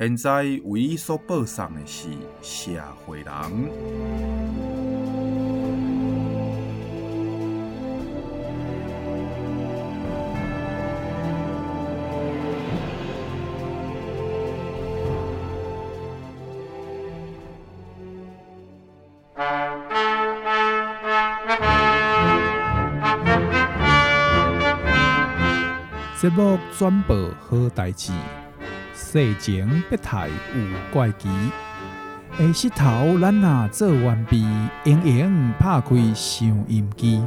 现在为伊所播送的是社会人。节目转播好代志，世情不太有怪奇。下石头咱若做完毕，盈盈拍开收音机。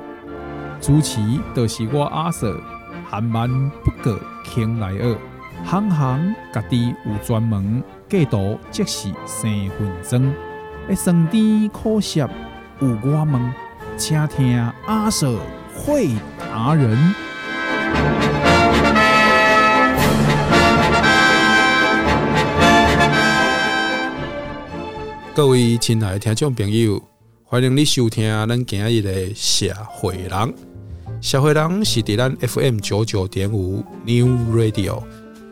主持就是我阿 Sir，含万不过倾来讹，行行家己有专门，计度即是生分钟。一酸甜苦涩有我问，请听阿 Sir 会达人。各位亲爱的听众朋友，欢迎你收听咱今日的社会人。社会人是伫咱 FM 九九点五 New Radio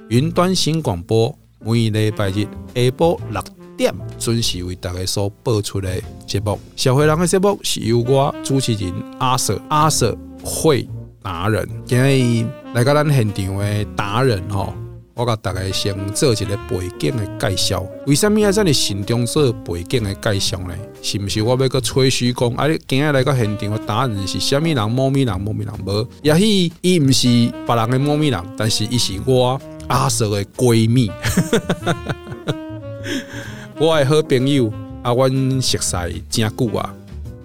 云端新广播，每礼拜日下晡六点准时为大家所播出的节目。社会人的节目是由我主持人阿舍阿舍会达人，今日来到咱现场的达人吼。我甲大家先做一个背景的介绍。为什么要这么慎重做背景的介绍呢？是不是我要个吹嘘讲？啊，你今日来到现场的答案是虾米人？某咪人？某咪人？无？也许伊毋是别人的某咪人，但是伊是我阿 Sir 的闺蜜。我的好朋友啊，阮熟悉真久啊，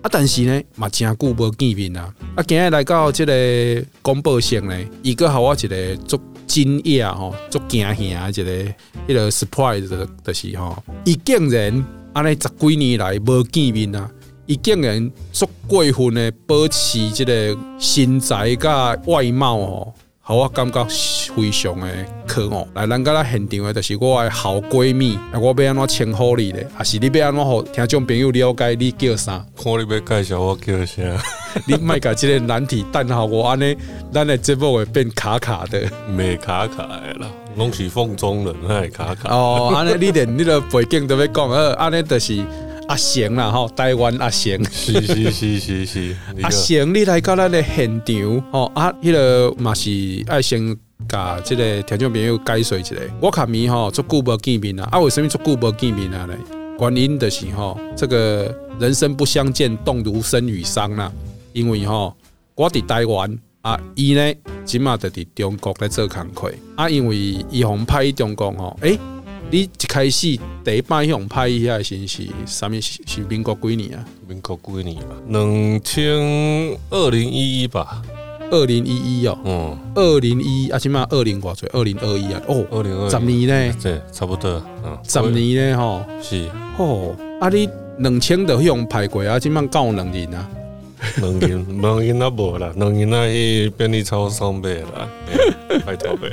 啊，但是呢，嘛真久无见面啊。啊，今日来到这个广播线呢，伊个互我一个足。惊讶吼，足惊吓一个，迄个 surprise 的就是吼，伊竟然安尼十几年来无见面啊，伊竟然足过分的保持即个身材甲外貌哦。好，我感觉非常的可恶。来，咱甲咱现场的，就是我的好闺蜜。我要安怎称呼你咧？还是你要安怎互听众朋友了解你叫啥？看你要介绍我叫啥？你卖甲这个难题，等候我安尼，咱的节目会变卡卡的。没卡卡的啦，拢是风中人，还卡卡。哦，安尼你连你的背景都要讲，呃，安尼就是。阿贤啦，吼，台湾阿贤，是是是是是，阿贤，你来到咱的现场，吼，啊，迄个嘛是爱先甲即个听众朋友解说一下。我卡咪吼，足久无见面啊，啊，为什物足久无见面啊？嘞，原因就是吼，这个人生不相见，动如参与商啦。因为吼，我伫台湾，啊，伊呢，即嘛就伫中国咧做工课，啊，因为伊红派中国吼，诶、欸。你一开始第一摆向拍一下，先是啥物？是是民国几年啊？民国几年吧？两千二零一一吧？二零一一哦。嗯。二零一一啊，起码二零多岁，二零二一啊。哦。二零二一。十年呢？对，差不多。嗯。十年呢？吼。是。哦。啊，你两千的向拍过啊？起码够两年啊。两银，两年那无啦，两年那去便利超商买啦。拜托呗。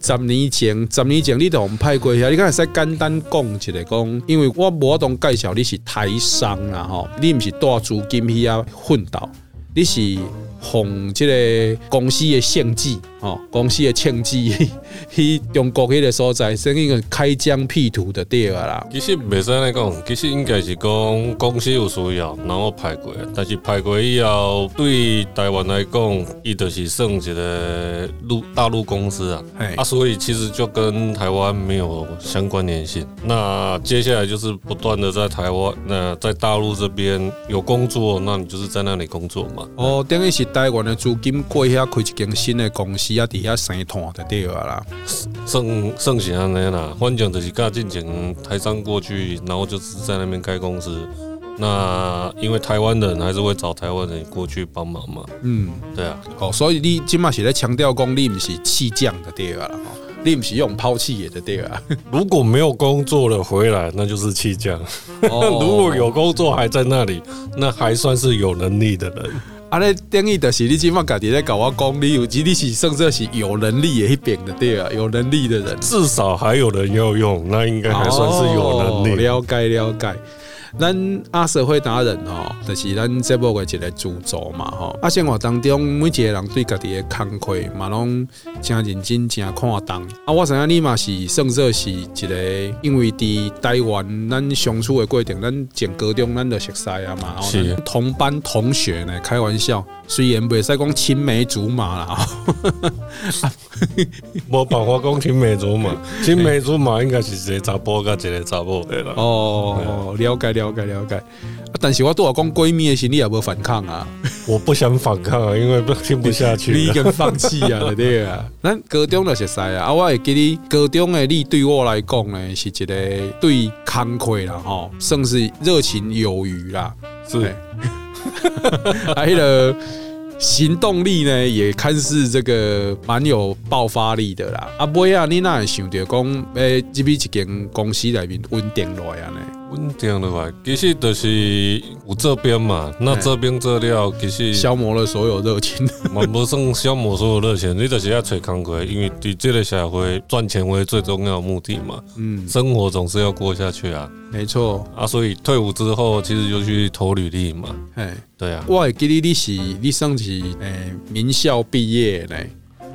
十年前，十年前你同派过遐，你敢会使简单讲一下讲？因为我无当介绍你是台商啦，吼，你唔是带资金去遐奋斗，你是。奉这个公司的献祭，哦，公司的献祭 去中国迄个所在，算一个开疆辟土的地啊啦。其实袂使来讲，其实应该是讲公司有需要，然后派过，但是派过以后，对台湾来讲，伊就是算一个陆大陆公司啊，啊，所以其实就跟台湾没有相关联性。那接下来就是不断的在台湾，那在大陆这边有工作，那你就是在那里工作嘛。哦，等于是。台湾的资金过遐开一间新的公司啊，底下生团就对啊啦，算算是安尼啦，反正就是甲进前台商过去，然后就是在那边开公司。那因为台湾人还是会找台湾人过去帮忙嘛。嗯，对啊。哦，所以你今嘛是在强调讲你不是弃将的对啊啦。你不是用抛弃也的对啊。如果没有工作了回来，那就是弃将。哦、如果有工作还在那里，那还算是有能力的人。啊，那等于就是你即码家己在搞我讲，你有几你是甚至是有能力的一边的对啊，有能力的人，至少还有人要用，那应该还算是有能力。哦、了解了解。咱阿社会达人吼，就是咱节目的一个主轴嘛吼。啊，生活当中每一个人对家己的工课嘛拢真认真、真看重。啊，我知影你嘛是算作是一个，因为伫台湾咱相处的过程，咱前高中咱就熟悉啊嘛。是同班同学呢，开玩笑，虽然袂使讲青梅竹马啦。无办法讲青梅竹马，青梅竹马应该是一个查甫甲一个查某。哦，了解了。了解了解，但是我对我讲闺蜜的心理也无反抗啊，我不想反抗啊，因为听不下去，你已经放弃啊，对啊。咱高中就熟悉啊，啊，我会记你高中的你对我来讲呢，是一个对工课啦，吼，算是热情有余啦，是，还有 行动力呢，也看似这个蛮有爆发力的啦。啊，尾啊，你哪会想着讲，诶，入去一间公司里面稳定落来呢？稳定的话，其实就是有这边嘛，那这边这料其实消磨了所有热情，嘛不算消磨所有热情，你就是要找工作，因为对这个社会赚钱为最重要的目的嘛，嗯，生活总是要过下去啊，没错。啊，所以退伍之后其实就去投履历嘛，哎，对啊，我会记得你是你算是诶名校毕业嘞。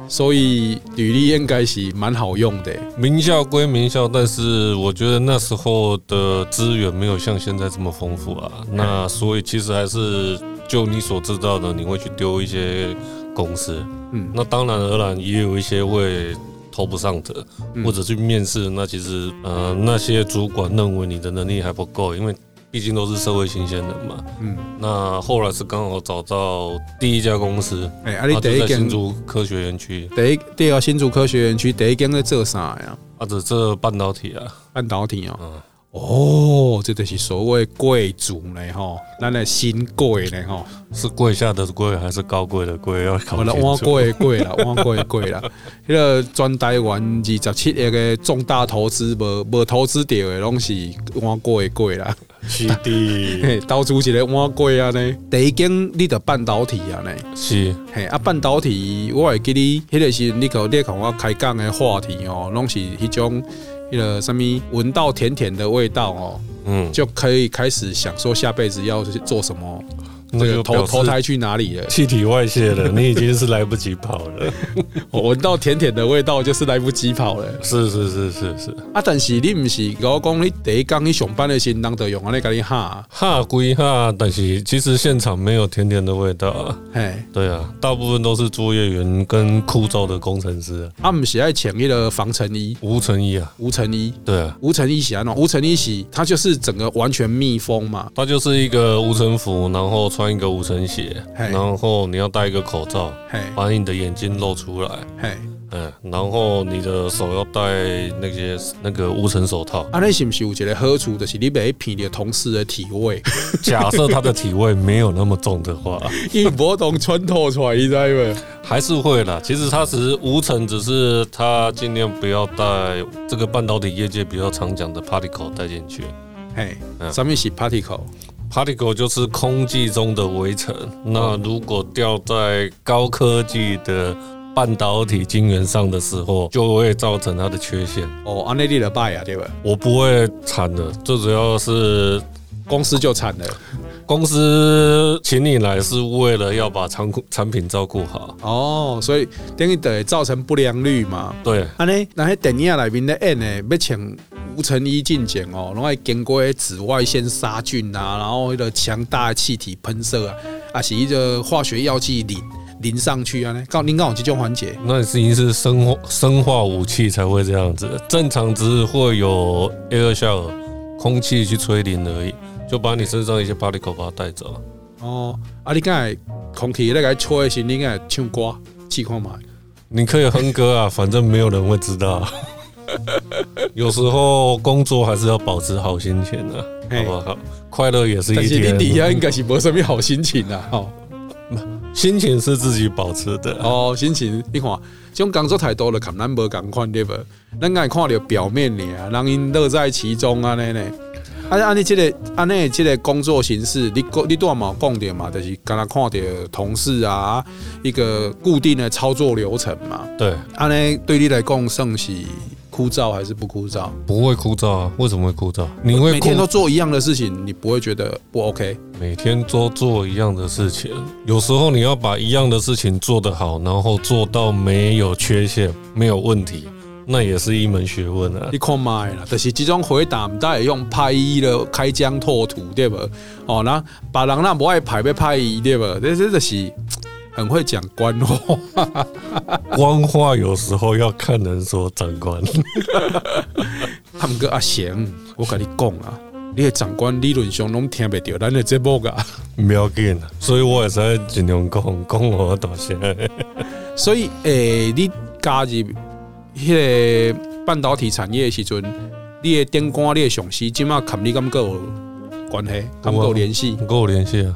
所以履历应该是蛮好用的。名校归名校，但是我觉得那时候的资源没有像现在这么丰富啊。那所以其实还是就你所知道的，你会去丢一些公司。嗯，那当然而然也有一些会投不上的，或者去面试。那其实呃那些主管认为你的能力还不够，因为。毕竟都是社会新鲜人嘛，嗯，那后来是刚好找到第一家公司，哎，啊，你第一间新竹科学园区，第一第二新竹科学园区第一间在做啥呀？啊，这这半导体啊，半导体哦，嗯、哦，这就是所谓贵族呢吼，咱的新贵呢吼，是贵下的贵还是高贵的贵？要考虑。我贵贵了，我贵贵了，那个专台湾二十七亿个重大投资，无无投资掉的拢是我贵贵了。是的，投资一个碗粿啊呢，第一间你的半导体啊呢，是。嘿啊半导体，我会记你迄个是你个你跟我开讲的话题哦，拢是迄种迄个什物闻到甜甜的味道哦，嗯，就可以开始想说下辈子要做什么。这个投投胎去哪里了？气体外泄了，你已经是来不及跑了。我闻到甜甜的味道，就是来不及跑了。是是是是是。啊，但是你不是我讲你第一刚你上班的时候，人都用啊，你赶紧哈哈归哈，但是其实现场没有甜甜的味道啊。嘿，对啊，大部分都是作业员跟枯燥的工程师。他们是爱请一个防尘衣，无尘衣啊，无尘衣。对啊，无尘衣洗啊，那无尘衣洗，它就是整个完全密封嘛。它就是一个无尘服，然后。穿一个无尘鞋，然后你要戴一个口罩，把你的眼睛露出来，嗯，然后你的手要戴那些那个无尘手套。啊，你是不是有觉得好处就是你别骗你同事的体味？假设他的体味没有那么重的话，因为不懂穿透出来，你知道吗？还是会啦。其实他只是无尘，只是他尽量不要带这个半导体业界比较常讲的 particle 带进去。嘿，上面是 particle。Particle 就是空气中的微尘，那如果掉在高科技的半导体晶圆上的时候，就会造成它的缺陷。哦，安内利的败啊，对吧？我不会惨的，最主要是公司就惨了。公司请你来是为了要把产产品照顾好。哦，所以等于得造成不良率嘛。对，安内那些电影里面的演呢，要请。无尘衣进检哦，然后经过紫外线杀菌啊，然后一个强大的气体喷射啊，啊是一个化学药剂淋淋上去啊呢，刚您刚好这种环节，那是已经是生化生化武器才会这样子，正常只是会有 air shower 空气去吹淋而已，就把你身上一些 particle 把它带走。哦，啊你刚才空气那个吹的时候，你应该唱歌气况嘛？你可以哼歌啊，反正没有人会知道。有时候工作还是要保持好心情的，好不好？快乐也是一天。但是你底下应该是没什么好心情的，哈。心情是自己保持的哦。心情你看，这种工作太多了，看咱无共款对不？咱爱看到表面尔，人因乐在其中啊，那呢？啊，按你这个，按你这个工作形式，你你多嘛讲点嘛，就是刚才看到同事啊，一个固定的操作流程嘛。对，安尼对你来讲算是枯燥还是不枯燥？不会枯燥啊？为什么会枯燥？你会每天都做一样的事情，你不会觉得不 OK？每天都做一样的事情，有时候你要把一样的事情做得好，然后做到没有缺陷、没有问题。那也是一门学问啊！你看嘛啦，就是这种回答，唔带用拍一的开疆拓土，对不？哦，那把人那不爱拍被拍一，对不？这这就是很会讲官话。官话有时候要看人说，长官。他们个阿贤，我跟你讲啊，你的长官理论上拢听不到咱的节目噶。不要紧，所以我也是尽量讲讲我大声。所以，诶、欸，你加入。迄个半导体产业的时阵，你的电工、你的上司，今麦跟你敢够有关系，敢够联系，够联系啊？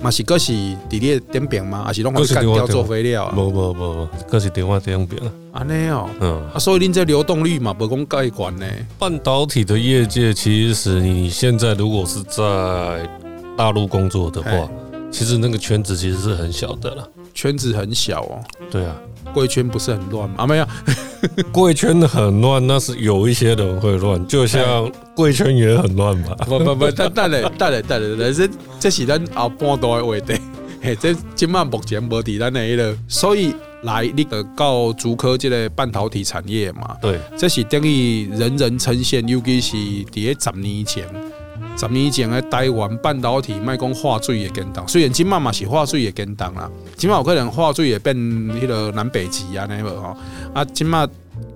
嘛是搁是伫你的点饼吗？还是拢会干掉做肥料啊？无无无，搁是电话点饼啊？安尼哦，嗯，啊，所以恁这流动率嘛，不讲盖管呢。半导体的业界，其实你现在如果是在大陆工作的话，其实那个圈子其实是很小的了。圈子很小哦。对啊。贵圈不是很乱吗？啊，没有，贵圈的很乱，那是有一些人会乱，就像贵圈也很乱嘛？不不不，但但嘞，但嘞，但嘞，这这是咱后半段的话题，嘿，这今麦目前无伫咱那了，所以来你个到竹科这个半导体产业嘛，对，这是等于人人称羡，尤其是伫十年前。十年前的台湾半导体卖讲化水也跟当，虽然今嘛嘛是化水也跟当啦，今嘛有可能化水也变迄个南北极啊，那个吼啊，今嘛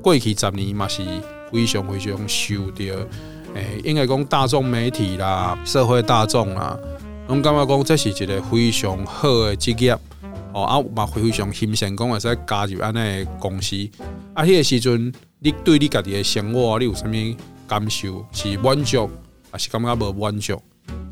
过去十年嘛是非常非常受到，诶，应该讲大众媒体啦、社会大众啦，拢感觉讲这是一个非常好的职业，哦啊嘛非常欣赏讲会使加入安尼个公司，啊，迄个时阵你对你家己的生活你有啥物感受？是满足？还是感觉无满足，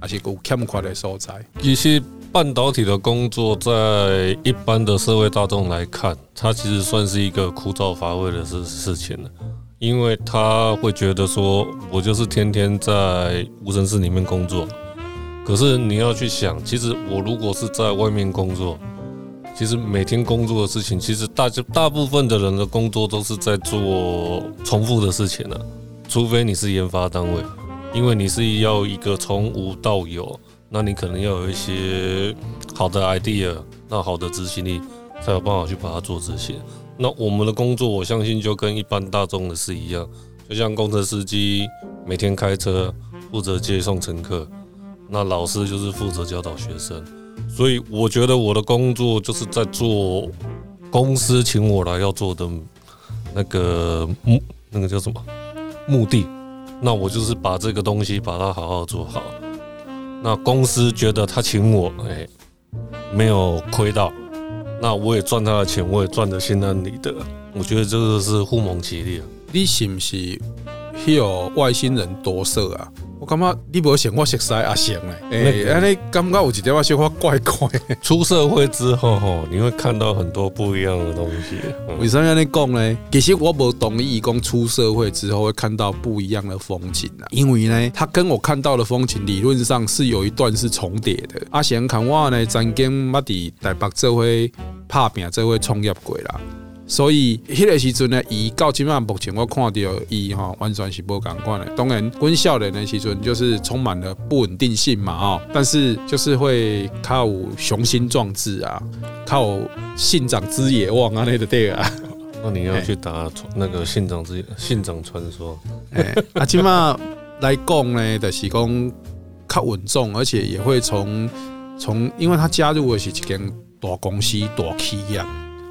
还是有欠缺的所在。其实半导体的工作，在一般的社会大众来看，它其实算是一个枯燥乏味的事事情了。因为他会觉得说，我就是天天在无尘室里面工作。可是你要去想，其实我如果是在外面工作，其实每天工作的事情，其实大就大部分的人的工作都是在做重复的事情了，除非你是研发单位。因为你是要一个从无到有，那你可能要有一些好的 idea，那好的执行力才有办法去把它做执行。那我们的工作，我相信就跟一般大众的是一样，就像公车司机每天开车负责接送乘客，那老师就是负责教导学生。所以我觉得我的工作就是在做公司请我来要做的那个目，那个叫什么目的。那我就是把这个东西把它好好做好。那公司觉得他请我，哎、没有亏到，那我也赚他的钱，我也赚的心安理得。我觉得这个是互蒙其利啊。你是不是有外星人夺舍啊？我感觉你无想我熟悉阿翔嘞，哎，安尼感觉有一点仔小可怪怪。出社会之后吼，你会看到很多不一样的东西。为什么安尼讲呢？其实我无同意讲出社会之后会看到不一样的风景啊，因为呢，他跟我看到的风景理论上是有一段是重叠的。阿翔看我呢，曾经捌伫台北做伙拍拼，做伙创业过啦。所以，迄个时阵呢，伊到即马目前我看到伊吼，完全是无共款的。当然，阮少年的时阵就是充满了不稳定性嘛，哦，但是就是会较有雄心壮志啊，较有信长之野望啊，那个对啊。那你要去打那个信长之信长传说？哎，啊，即马来讲呢，就是讲较稳重，而且也会从从，因为他加入的是一间大公司、大企业，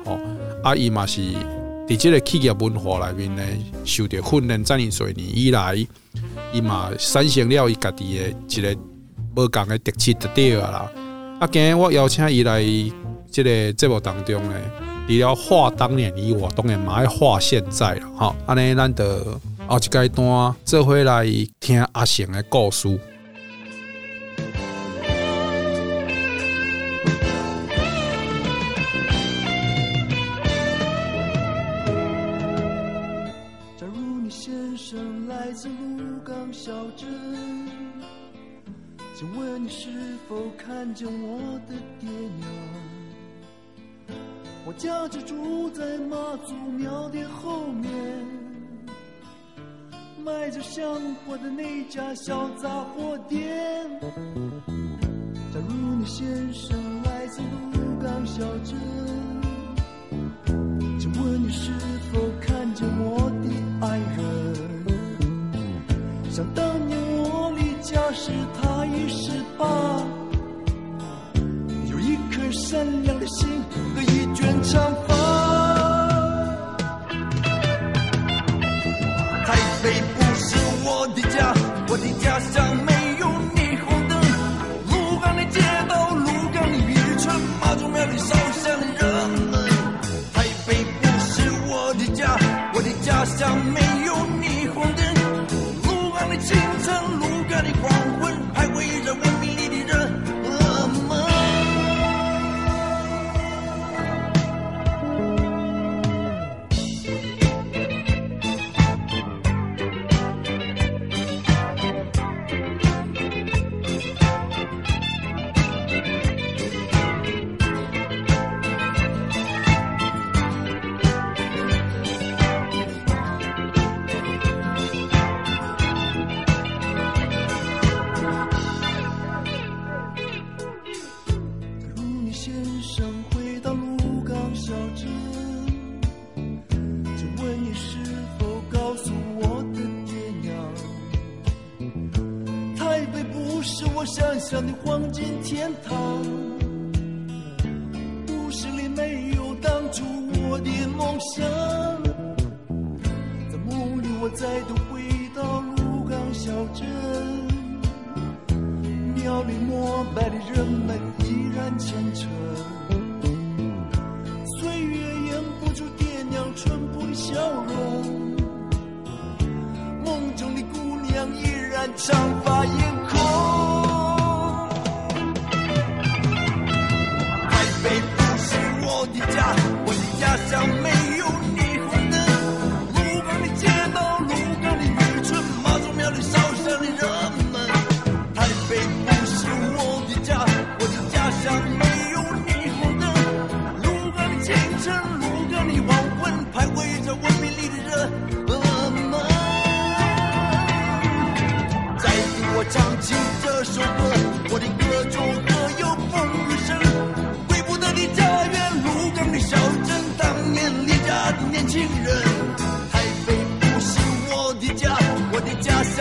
哦。啊，伊嘛是伫即个企业文化内面呢，受着训练，遮尔多年以来，伊嘛产生了伊家己的一个无共的特质就对了啦。啊，今日我邀请伊来即个节目当中呢，除了话当年以外，当然嘛爱话现在了哈。安尼，咱就后一阶段做伙来听阿贤的故事。看见我的爹娘？我家就住在妈祖庙的后面，卖着香火的那家小杂货店。假如你先生来自鹿港小镇，请问你是否看见我的爱人？想当年我离家时，他已十八，善良的心和一卷长发。台北不是我的家，我的家乡没有霓虹灯。鹿港的街道，鹿港的渔村，妈祖庙里烧香的人们。台北不是我的家，我的家乡没有霓虹灯。清晨，鹿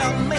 的家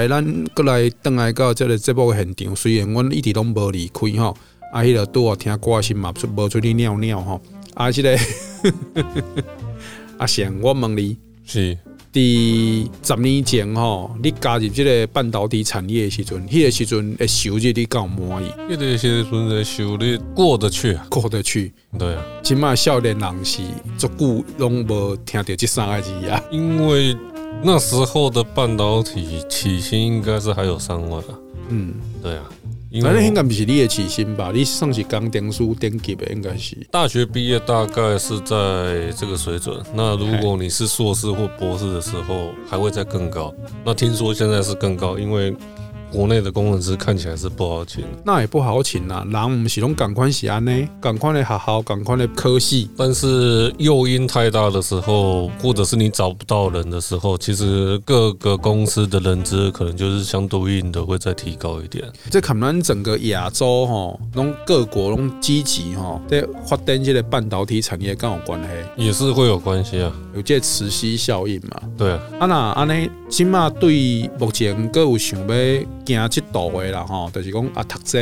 来，咱过来转来到这个节目现场。虽然阮一直拢无离开吼，啊，迄个拄好听歌是嘛，出无出去尿尿吼。啊，这个 阿翔，我问你，是伫十年前吼，你加入这个半导体产业的时阵，迄个时阵的收入你够满意？迄个时阵的收入过得去，啊过得去。对啊，起码少年人是足久拢无听到这三个字啊，因为。那时候的半导体起薪应该是还有三万啊。嗯，对啊。反正应该不是你的起薪吧？你算是刚点书点级的，应该是大学毕业大概是在这个水准。那如果你是硕士或博士的时候，还会再更高。那听说现在是更高，因为。国内的工程师看起来是不好请，那也不好请呐。人我们是拢赶快是安呢，赶快的学好，赶快的科系。但是诱因太大的时候，或者是你找不到人的时候，其实各个公司的人资可能就是相对应的会再提高一点。这可能整个亚洲哈，拢各国拢积极哈，在发展这个半导体产业更有关系，也是会有关系啊，有这磁吸效应嘛。对啊，啊那安尼，起码对目前各有想要。行即道的啦吼，就是讲啊读者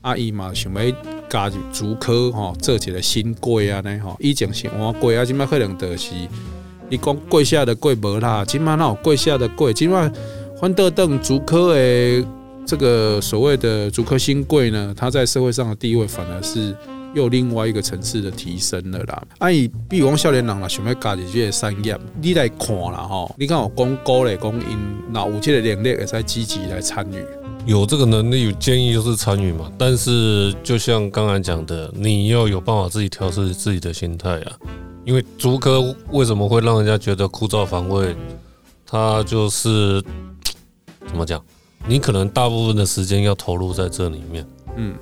啊伊嘛想要加入主科吼，做一个新贵啊呢吼，以前是换贵啊，即摆可能就是伊讲贵下的贵无啦，即摆那有贵下的贵，即摆反倒等竹科的这个所谓的主科新贵呢，他在社会上的地位反而是又另外一个层次的提升了啦。啊伊比如讲少年人啦，想要加入这个产业，你来看啦吼，你看我讲高嘞，讲因。那有这个能力也在积极来参与，有这个能力，有建议就是参与嘛。但是就像刚才讲的，你要有办法自己调试自己的心态啊。因为足科为什么会让人家觉得枯燥乏味？它就是怎么讲？你可能大部分的时间要投入在这里面。嗯。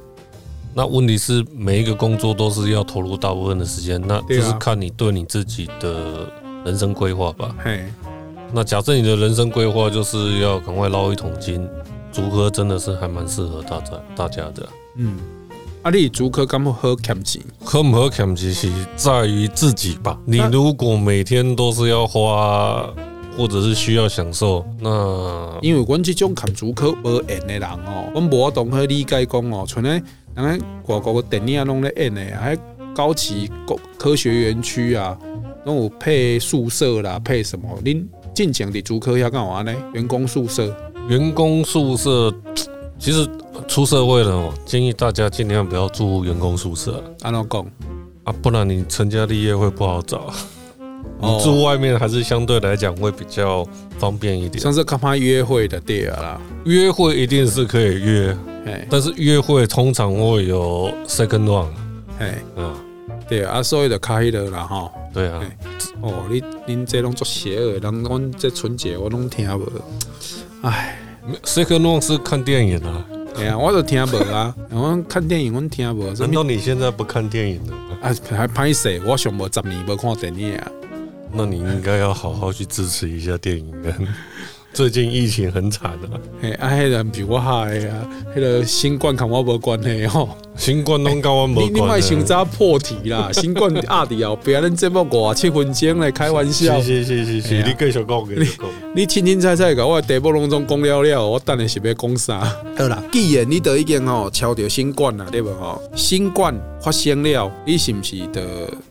那问题是每一个工作都是要投入大部分的时间，那就是看你对你自己的人生规划吧。嘿。那假设你的人生规划就是要赶快捞一桶金，竹科真的是还蛮适合大家大家的。嗯，啊，你竹科敢不喝欠钱？喝不喝欠钱是在于自己吧。你如果每天都是要花，或者是需要享受，那因为阮这种看竹科无缘的人哦，阮无法懂去理解讲哦，像咧，人家外国的电影拢咧演的，还高级科科学园区啊，拢有配宿舍啦，配什么？恁？进前的竹科要干嘛呢？员工宿舍，员工宿舍，其实出社会了哦，建议大家尽量不要住员工宿舍。安怎讲啊？不然你成家立业会不好找。你住外面还是相对来讲会比较方便一点。像是干嘛约会的地儿啦，约会一定是可以约，但是约会通常会有 second one。哎，嗯，对啊，所以就开了啦哈。对啊。哦，你恁这拢做邪恶，人阮这春节我拢听无，唉，谁可弄是看电影啊？哎呀，我都听无啊，我看电影我听无。难道你现在不看电影了？啊，还歹势，我想无十年没看电影啊。那你应该要好好去支持一下电影人。最近疫情很惨的，嘿，啊，迄人比我嗨啊，那个新冠跟我无关系吼，新冠拢跟我无关系。你你莫想早破题啦，新冠压伫后壁，恁节目五七分钟来开玩笑。是是是是，你继续讲，继续讲。你清清彩彩甲我题目拢总讲了了，我等下是要讲啥？好啦，既然你都已经吼超着新冠啦，对不吼？新冠发生了，你是不是的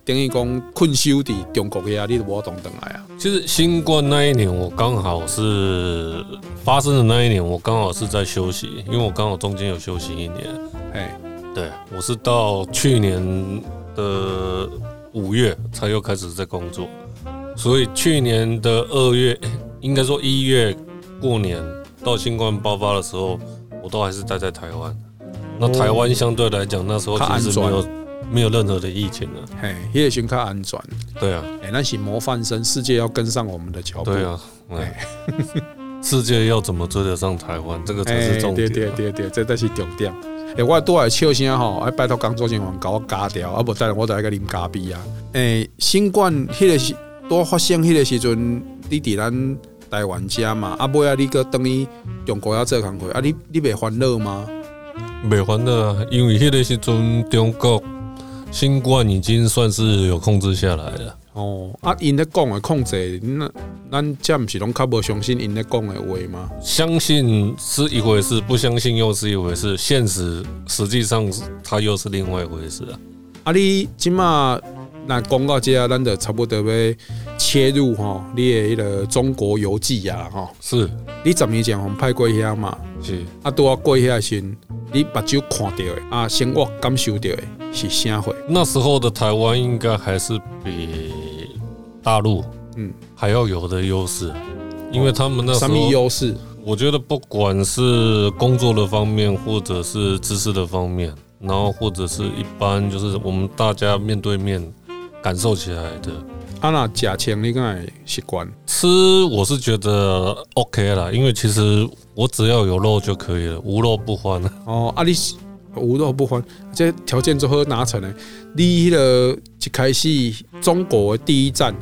等于讲困休伫中国遐，你都无动等来啊？就是新冠那一年，我刚好是发生的那一年，我刚好是在休息，因为我刚好中间有休息一年。哎，对，我是到去年的五月才又开始在工作，所以去年的二月，应该说一月过年到新冠爆发的时候，我都还是待在台湾。那台湾相对来讲，那时候其实没有。没有任何的疫情了，嘿，也许较安全。对啊，哎，那是模范生，世界要跟上我们的脚步。对啊，哎世界要怎么追得上台湾，这个才是重点。对对对对，这都是重点。诶，我多来笑声吼，哎，拜托工作人员甲我加掉，啊不，等下我再来个啉咖啡啊。诶，新冠迄个时多发生迄个时阵，你伫咱台湾遮嘛，啊，尾啊，你搁等于中国要做工课，啊，你你袂烦恼吗？袂烦恼啊，因为迄个时阵中国。新冠已经算是有控制下来了。哦，啊，因咧讲的控制，那咱这毋是拢较无相信因咧讲的话吗？相信是一回事，不相信又是一回事。现实实际上它又是另外一回事啊。啊，你今嘛那讲到这，咱就差不多要切入哈，你的迄个中国游记啊，哈，是你十年前我们派过遐嘛？是啊，拄啊过遐时，你目睭看到的啊，生活感受到的。是啥会？那时候的台湾应该还是比大陆嗯还要有的优势，因为他们那时候什么优势？我觉得不管是工作的方面，或者是知识的方面，然后或者是一般就是我们大家面对面感受起来的。啊，那假钱你敢习惯吃？我是觉得 OK 啦，因为其实我只要有肉就可以了，无肉不欢。哦，啊，你无肉不欢，这条件如何拿成呢？你迄个一开始中国的第一站，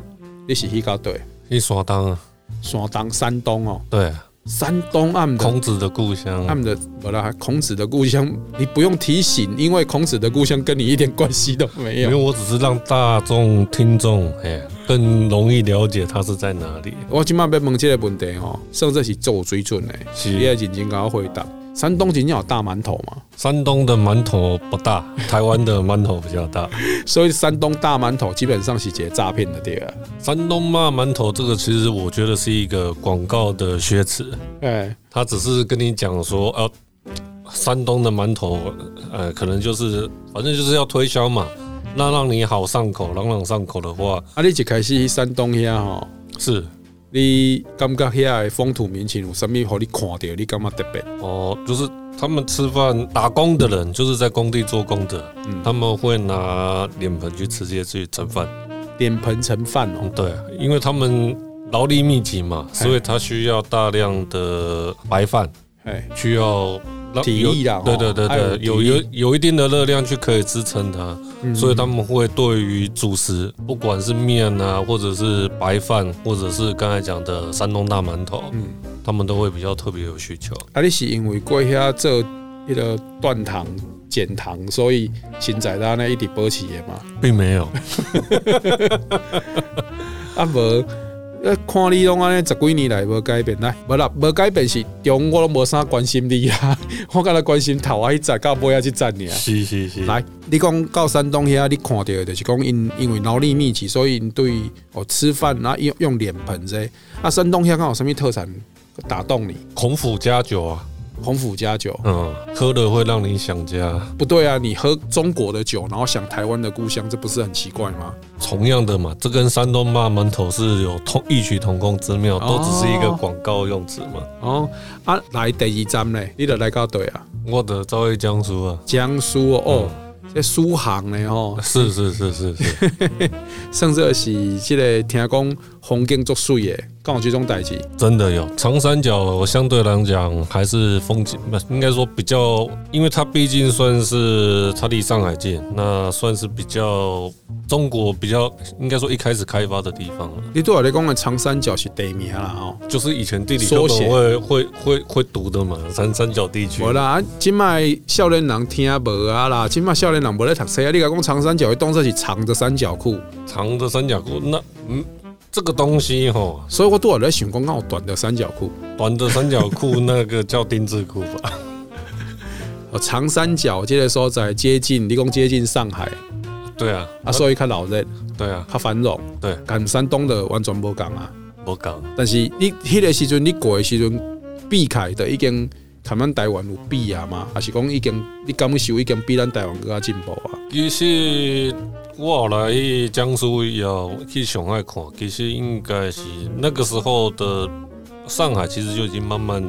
你是去到对？去山东啊，山东，山东哦，对。山东岸的孔子的故乡，岸的不啦，孔子的故乡，你不用提醒，因为孔子的故乡跟你一点关系都没有。因为我只是让大众听众哎更容易了解他是在哪里。我今晚要问这个问题哦，甚至是做水准的，你要认真跟我回答。山东仅仅有大馒头吗？山东的馒头不大，台湾的馒头比较大，所以山东大馒头基本上是接诈骗的对啊。山东骂馒头这个其实我觉得是一个广告的噱词，哎，他只是跟你讲说，呃，山东的馒头，呃，可能就是反正就是要推销嘛，那让你好上口，朗朗上口的话，啊，你一开始山东遐吼是。你感觉遐的风土民情有啥物？互你看到你感觉特别？哦，就是他们吃饭打工的人，就是在工地做工的，嗯，他们会拿脸盆去直接去盛饭，脸盆盛饭哦。对，因为他们劳力密集嘛，所以他需要大量的白饭，哎，需要。体力啦，对对对对，有有有一定的热量去可以支撑它，所以他们会对于主食，不管是面啊，或者是白饭，或者是刚才讲的山东大馒头，嗯，他们都会比较特别有需求。啊，你是因为过下这一个断糖减糖，所以现在他那一直保持的嘛？并没有。啊无。呃，看你拢安尼十几年来无改变，来，无啦，无改变是中我拢无啥关心你啊，我敢若关心头啊，一站到尾啊，一站尔。是是是。来，你讲到山东遐，你看到的就是讲因因为劳力密集，所以因对哦吃饭然后用用脸盆这，啊，山东遐敢有啥物特产打动你？孔府家酒啊。孔府家酒，嗯，喝了会让你想家。不对啊，你喝中国的酒，然后想台湾的故乡，这不是很奇怪吗？同样的嘛，这跟山东骂门头是有同异曲同工之妙，都只是一个广告用词嘛。哦，啊，来第二站呢？你得来到对啊？我的在江苏啊，江苏哦。嗯这苏杭呢？吼，是是是 是是，甚至是这个听讲风景足水的，刚好这种代志，真的有长三角，相对来讲还是风景，不应该说比较，因为它毕竟算是它离上海近，那算是比较中国比较应该说一开始开发的地方了。你对我来讲的长三角是地名啦，哦，就是以前地理课本会会会会读的嘛，长三角地区。好啦，今麦少年人听无啊啦，今麦少年。人不在读书啊！你讲长三角的动作是长的三角裤，长的三角裤，那嗯，这个东西哈，所以我多少在想讲，刚好短的三角裤，短的三角裤那个叫丁字裤吧。哦，长三角这个说在接近，你讲接近上海，对啊，啊，所以较老热，对啊，较繁荣，对，跟山东的完全无共啊，无共。但是你迄个时阵你过的时阵，避开的已经。他们台湾有比啊吗？还是讲已经你感受已经比咱台湾更加进步啊？其实我后来江苏以后去上海看，其实应该是那个时候的上海，其实就已经慢慢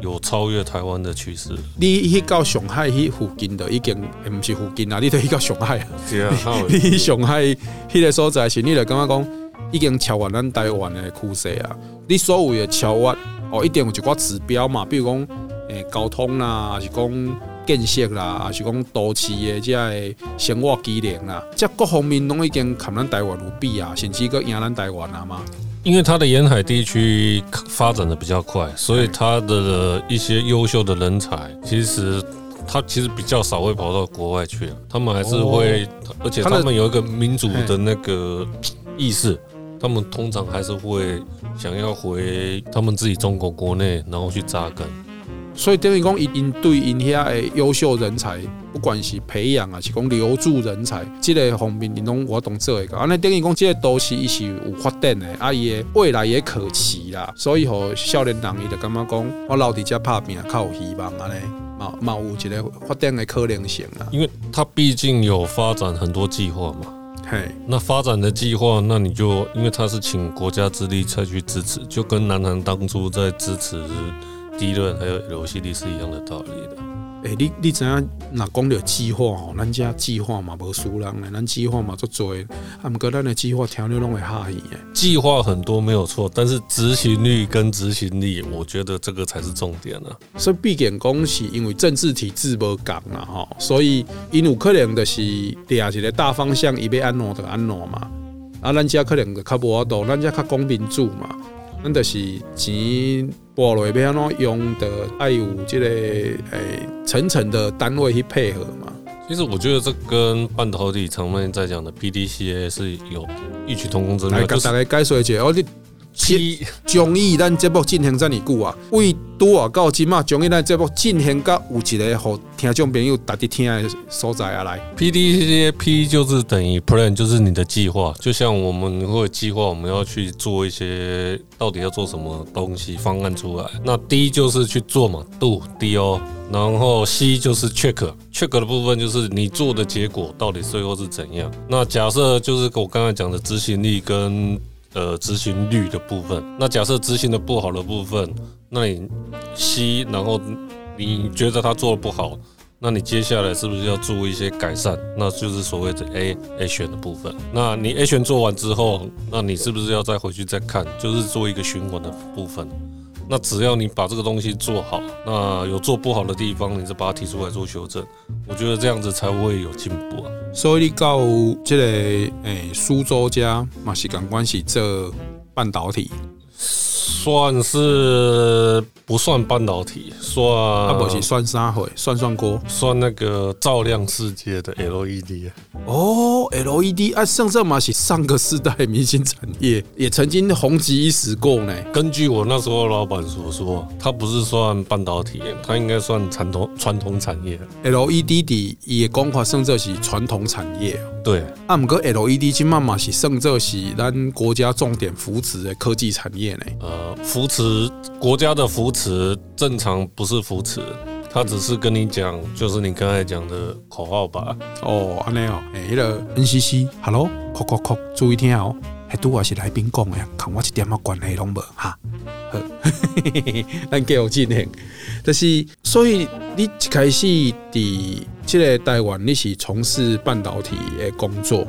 有超越台湾的趋势。你去到上海去附近的已经不是附近啊，你都去到上海啊？是啊，你去上海迄个所在是，你就感觉讲已经超越咱台湾的趋势啊。你所谓的超越哦，一定有一寡指标嘛，比如讲。诶，交通啦，还是讲建设啦，还是讲都市的即个生活机能啦，即各方面拢已经跟咱台湾有比啊，甚至个赢咱台湾啊嘛。因为它的沿海地区发展的比较快，所以它的一些优秀的人才，其实他其实比较少会跑到国外去，他们还是会，而且他们有一个民族的那个意识，他们通常还是会想要回他们自己中国国内，然后去扎根。所以等于讲，因因对因遐的优秀人才，不管是培养啊，是讲留住人才，这个方面，因拢活动做一个。安尼等于讲，即个都市伊是有发展的，啊，伊的未来也可期啦。所以，吼少年人伊就感觉讲，我老伫遮拍拼，较有希望安尼，嘛嘛有一个发展的可能性啦。因为他毕竟有发展很多计划嘛。嘿，那发展的计划，那你就因为他是请国家之力才去支持，就跟南韩当初在支持。低论还有 LCD 是一样的道理的。诶、欸，你你知影？若讲着计划哦，咱家计划嘛无输人诶，咱计划嘛足多，啊，毋过咱的计划听了拢会吓伊诶。计划很多没有错，但是执行率跟执行力，我觉得这个才是重点啊。所以毕竟讲是因为政治体制无共啊，吼，所以因有可能就是掠一个大方向，伊要安怎就安怎嘛。啊，咱家可能就较无法度，咱家较讲民主嘛，咱就是钱。拨来要安怎用的，爱有这个诶层层的单位去配合嘛。其实我觉得这跟半导体常面在讲的 PDCA 是有异曲同工之妙。来，给大家解说一下，我你。七综艺咱节目进行这么久啊，为拄啊到今嘛，综艺咱节目进行到有一个互听众朋友值得听的所在啊来。P D C A P 就是等于 Plan，就是你的计划，就像我们会计划我们要去做一些到底要做什么东西方案出来。那 D 就是去做嘛，Do D O，然后 C 就是 Check，Check 的部分就是你做的结果到底最后是怎样。那假设就是我刚才讲的执行力跟。呃，执行率的部分，那假设执行的不好的部分，那你吸然后你觉得他做的不好，那你接下来是不是要做一些改善？那就是所谓的 A A 选的部分。那你 A 选做完之后，那你是不是要再回去再看，就是做一个循环的部分？那只要你把这个东西做好，那有做不好的地方，你就把它提出来做修正，我觉得这样子才会有进步啊。所以你到这个诶苏州家嘛是讲关系这半导体。算是不算半导体，算啊不是算啥会算算锅，算那个照亮世界的 LED 哦，LED 啊，甚至嘛是上个世代明星产业，也曾经红极一时过呢。根据我那时候老板所说，它不是算半导体，它应该算传统传统产业。LED 的也光华，甚至是传统产业。对，啊，不过 LED 今嘛嘛是甚至是咱国家重点扶持的科技产业呢。呃，扶持国家的扶持正常不是扶持，他只是跟你讲，就是你刚才讲的口号吧。哦，安尼哦，哎、欸，迄、那个 NCC，Hello，扣扣扣，注意听哦，还拄我是来宾讲的，看我一点仔关系拢无哈。呵，咱继续进行，就是所以你一开始伫即个台湾，你是从事半导体的工作，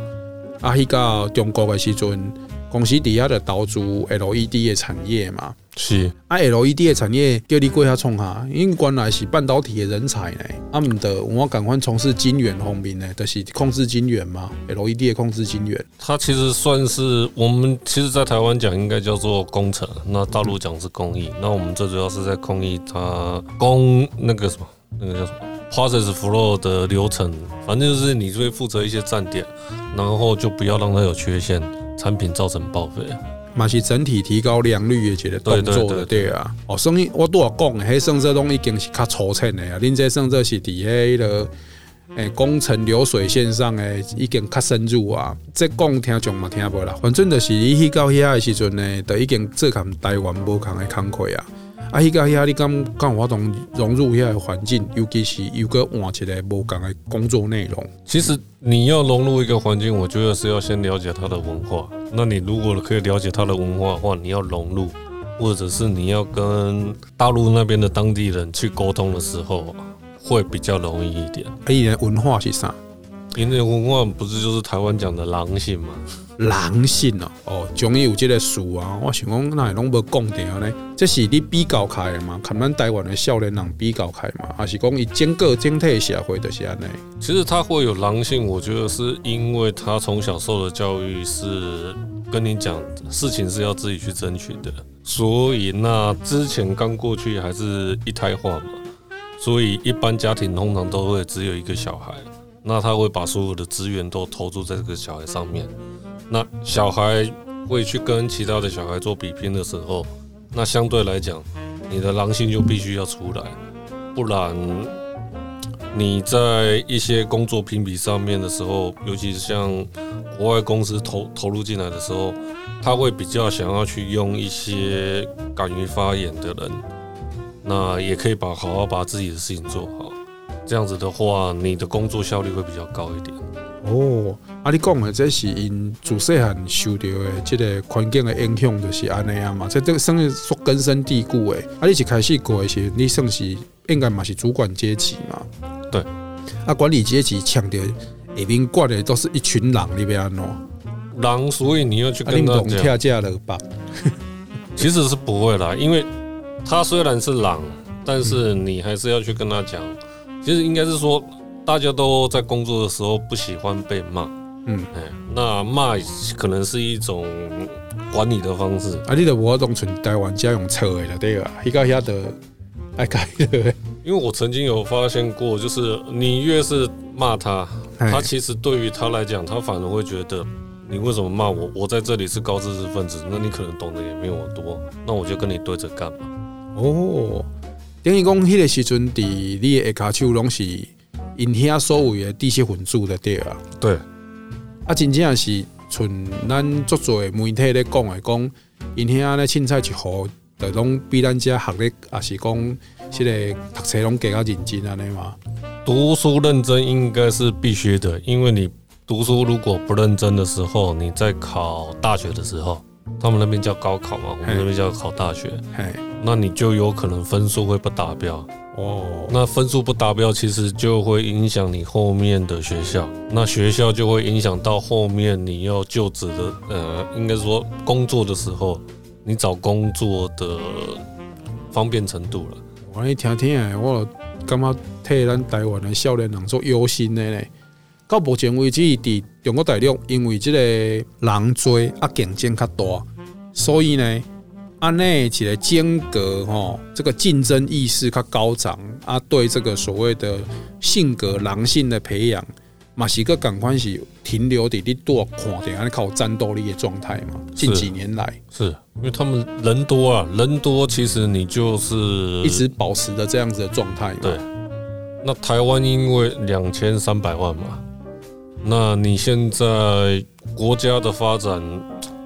啊，去到中国的时阵。公司底下的导主 LED 的产业嘛，是啊，LED 的产业叫你过下创下，因为原来是半导体的人才呢，啊，唔得，我赶快从事晶圆方面呢，就是控制晶圆嘛，LED 的控制晶圆。它其实算是我们其实，在台湾讲应该叫做工程，那大陆讲是工艺，那我们最主要是在工艺它工那个什么，那个叫什么 process flow 的流程，反正就是你会负责一些站点，然后就不要让它有缺陷。产品造成报废，嘛是整体提高良率的一个动作的，对啊。哦，所以我都要讲，迄甚至都已经是较粗浅的啊。恁这算这是伫迄个诶工程流水线上诶，已经较深入啊。这讲听众嘛听无啦，反正就是你去到遐的时阵呢，就已经做含台湾无同的工课啊。啊，迄个遐你敢敢有法度融入遐个环境，尤其是又个换一个无共的工作内容。其实你要融入一个环境，我觉得是要先了解它的文化。那你如果可以了解它的文化的话，你要融入，或者是你要跟大陆那边的当地人去沟通的时候，会比较容易一点。伊的文化是啥？因为文化不是就是台湾讲的狼性吗？狼性哦，哦，终于有这个词啊！我想讲，那拢无讲掉呢？这是你比较开的嘛？看咱台湾的少年人比较开嘛？还是讲以整个整体社会的是安尼？其实他会有狼性，我觉得是因为他从小受的教育是跟你讲事情是要自己去争取的，所以那之前刚过去还是一胎化嘛，所以一般家庭通常都会只有一个小孩，那他会把所有的资源都投注在这个小孩上面。那小孩会去跟其他的小孩做比拼的时候，那相对来讲，你的狼性就必须要出来，不然你在一些工作评比上面的时候，尤其是像国外公司投投入进来的时候，他会比较想要去用一些敢于发言的人，那也可以把好好把自己的事情做好，这样子的话，你的工作效率会比较高一点。哦，啊，你讲的这是因自细汉受到的这个环境的影响，就是安尼啊嘛，这这个算是说根深蒂固的。啊，你一开始过的时候，你算是应该嘛是主管阶级嘛？对。啊，管理阶级强调下面管的都是一群狼，你别安怎？狼，所以你要去跟他讲。其实是不会啦，因为他虽然是狼，但是你还是要去跟他讲。其实应该是说。大家都在工作的时候不喜欢被骂，嗯，哎，那骂可能是一种管理的方式。啊，你的我懂，从台湾家用车的对吧？一个一的爱改的。因为我曾经有发现过，就是你越是骂他，他其实对于他来讲，他反而会觉得你为什么骂我？我在这里是高知识分子，那你可能懂得也没有我多，那我就跟你对着干嘛。哦，等于讲，迄个时阵，伫你的下骹手拢是。因遐所谓的知识分子的对啊，对，啊，真正是像咱足侪媒体咧讲的，讲因遐咧凊彩一户，就拢比咱遮学历，也是讲即个读册拢加较认真安尼嘛。读书认真应该是必须的，因为你读书如果不认真的时候，你在考大学的时候，他们那边叫高考嘛，我们那边叫考大学，那你就有可能分数会不达标。哦，那分数不达标，其实就会影响你后面的学校，那学校就会影响到后面你要就职的，呃，应该说工作的时候，你找工作的方便程度了。我一听听哎，我感觉替咱台湾的少年人做忧心的呢。到目前为止，伫中国大陆，因为这个人多啊，竞争较大，所以呢。啊，那一个间隔吼，这个竞争意识较高涨啊，对这个所谓的性格狼性的培养，嘛是个感官是停留在你多看点，安尼靠战斗力的状态嘛。近几年来，是因为他们人多啊，人多，其实你就是一直保持着这样子的状态。对，那台湾因为两千三百万嘛，那你现在国家的发展。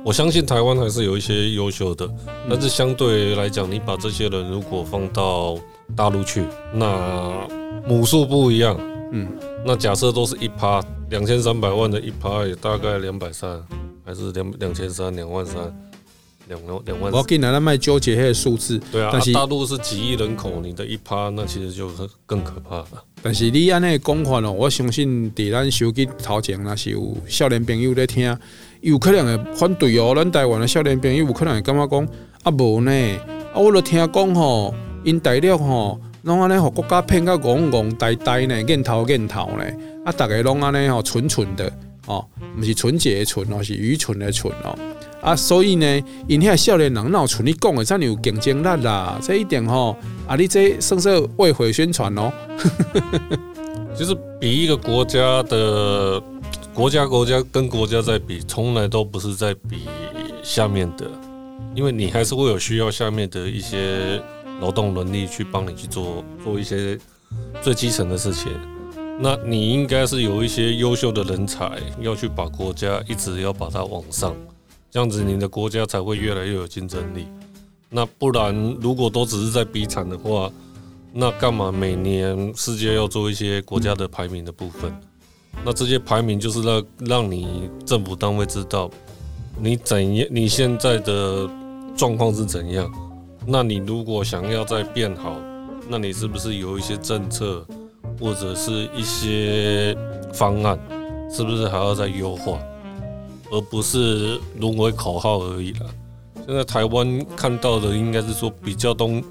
我相信台湾还是有一些优秀的，但是相对来讲，你把这些人如果放到大陆去，那母数不一样。嗯，那假设都是一趴，两千三百万的一趴也大概两百三，还是两两千三、两万三、两两万。我跟奶奶卖纠结那些数字。对啊，但是大陆是几亿人口，你的一趴，那其实就更可怕了。但是你按那个讲法哦，我相信在咱手机头前那是有少年朋友在听。有可能会反对哦，咱台湾的少年朋友有可能会感觉讲啊无呢，啊我着听讲吼，因大陆吼，拢安尼互国家骗甲戆戆呆呆呢，硬头硬头呢，啊逐个拢安尼吼蠢蠢的哦，毋是纯洁的蠢哦，是愚蠢的蠢哦，啊所以呢，因遐少年人闹像你讲的，遮尔有竞争力啦，这一点吼，啊你这算是为毁宣传哦，就是比一个国家的。国家国家跟国家在比，从来都不是在比下面的，因为你还是会有需要下面的一些劳动能力去帮你去做做一些最基层的事情。那你应该是有一些优秀的人才，要去把国家一直要把它往上，这样子你的国家才会越来越有竞争力。那不然如果都只是在比惨的话，那干嘛每年世界要做一些国家的排名的部分？那这些排名就是让让你政府单位知道你怎样，你现在的状况是怎样。那你如果想要再变好，那你是不是有一些政策或者是一些方案，是不是还要再优化，而不是沦为口号而已了？现在台湾看到的应该是说比较东，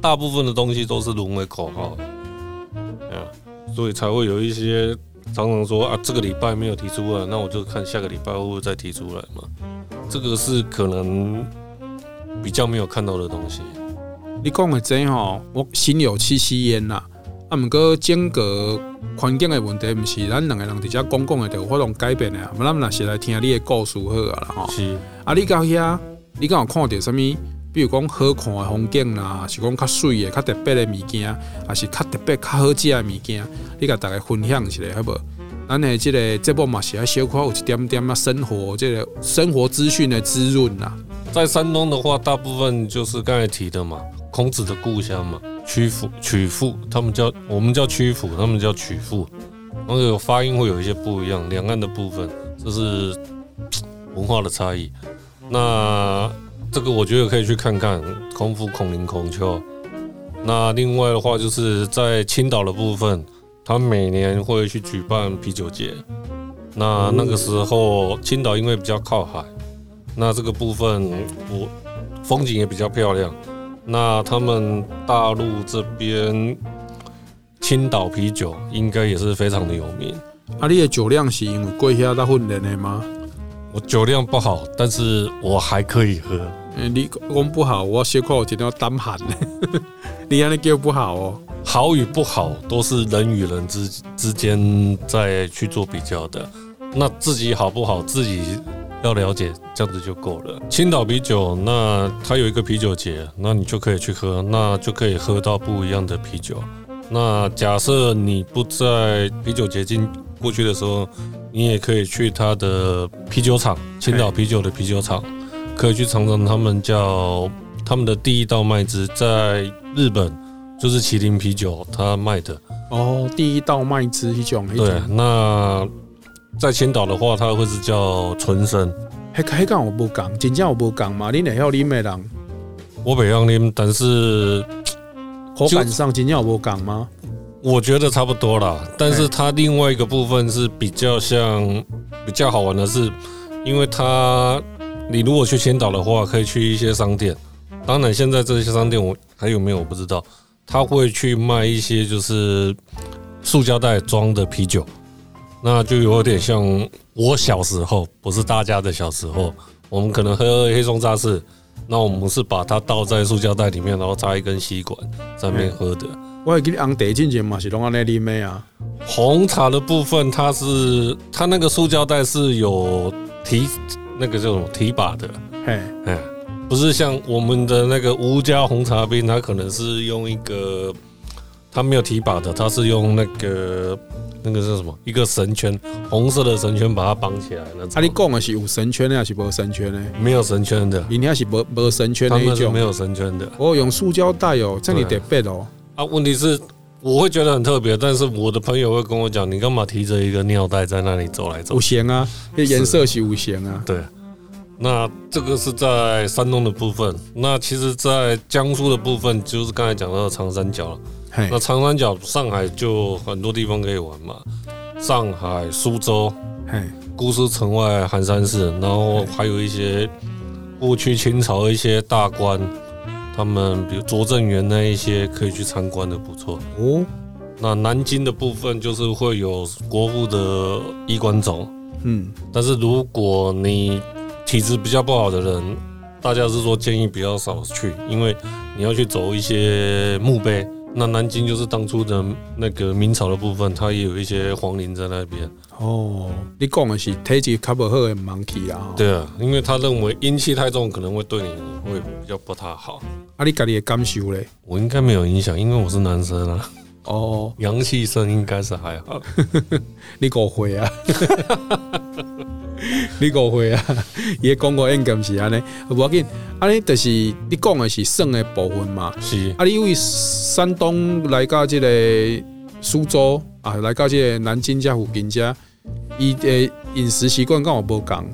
大部分的东西都是沦为口号，啊，所以才会有一些。常常说啊，这个礼拜没有提出来，那我就看下个礼拜会不会再提出来嘛。这个是可能比较没有看到的东西。你讲的真吼，我心有戚戚焉呐。啊，不过间隔环境的问题，不是咱两个人直接讲讲的就有法通改变的啊。咱们是来听你的故事好啊啦吼。是。啊，你到遐，你敢有看到什么？比如讲好看的风景啦，是讲较水的、较特别的物件，还是较特别、较好食的物件，你甲大家分享一下好不好？咱的这个节目嘛是要小可有一点点啊生活这个生活资讯的滋润啦。在山东的话，大部分就是刚才提的嘛，孔子的故乡嘛，曲阜，曲阜，他们叫我们叫曲阜，他们叫曲阜。那个发音会有一些不一样，两岸的部分这是文化的差异。那这个我觉得可以去看看空腹孔林孔丘。那另外的话，就是在青岛的部分，他每年会去举办啤酒节。那那个时候，青岛因为比较靠海，那这个部分我风景也比较漂亮。那他们大陆这边青岛啤酒应该也是非常的有名。啊，你的酒量是因为过去那训练的吗？我酒量不好，但是我还可以喝。你讲不好，我小可我一定要胆寒呢。你安尼叫不好哦？好与不好都是人与人之之间在去做比较的。那自己好不好，自己要了解，这样子就够了。青岛啤酒，那它有一个啤酒节，那你就可以去喝，那就可以喝到不一样的啤酒。那假设你不在啤酒节进过去的时候，你也可以去它的啤酒厂，青岛啤酒的啤酒厂，可以去尝尝他们叫他们的第一道麦汁，在日本就是麒麟啤酒它卖的。哦，第一道麦汁一种。对，那在青岛的话，它会是叫纯生。还还讲我不讲，真正我不讲嘛？你哪要啉的人？我不要啉，但是口感上真正我不讲吗？我觉得差不多啦，但是它另外一个部分是比较像比较好玩的是，因为它你如果去青岛的话，可以去一些商店。当然，现在这些商店我还有没有我不知道，他会去卖一些就是塑胶袋装的啤酒，那就有点像我小时候，不是大家的小时候，我们可能喝黑松沙士，那我们是把它倒在塑胶袋里面，然后插一根吸管在面喝的。我也给你红茶进前嘛是拢安尼啉的啊。红茶的部分，它是它那个塑胶袋是有提那个叫什么提把的，嘿，哎，不是像我们的那个吴家红茶冰，它可能是用一个它没有提把的，它是用那个那个是什么一个绳圈，红色的绳圈把它绑起来那种。啊，你讲的是有绳圈的还是没绳圈的？没有绳圈的，人家是没没绳圈的一种，没有绳圈的。哦，用塑胶袋哦，这里得背哦。啊，问题是我会觉得很特别，但是我的朋友会跟我讲，你干嘛提着一个尿袋在那里走来走？五行啊，这颜色是五行啊。对，那这个是在山东的部分，那其实，在江苏的部分，就是刚才讲到的长三角了。那长三角，上海就很多地方可以玩嘛，上海、苏州、姑苏城外寒山寺，然后还有一些过去清朝一些大官。他们比如拙政园那一些可以去参观的，不错哦。那南京的部分就是会有国父的衣冠冢，嗯。但是如果你体质比较不好的人，大家是说建议比较少去，因为你要去走一些墓碑。那南京就是当初的那个明朝的部分，它也有一些皇陵在那边。哦，你讲的是体质较不好的盲气啊？对啊，因为他认为阴气太重，可能会对你会比较不太好。啊，你家里的感受嘞？我应该没有影响，因为我是男生啊。哦，阳气盛应该是还好。你误会啊！你误会啊！伊讲过应该是安尼，无要紧。安尼就是你讲的是省的部分嘛。是。啊，你因为山东来到即个苏州啊，来到即个南京这附近这，伊的饮食习惯跟我无共。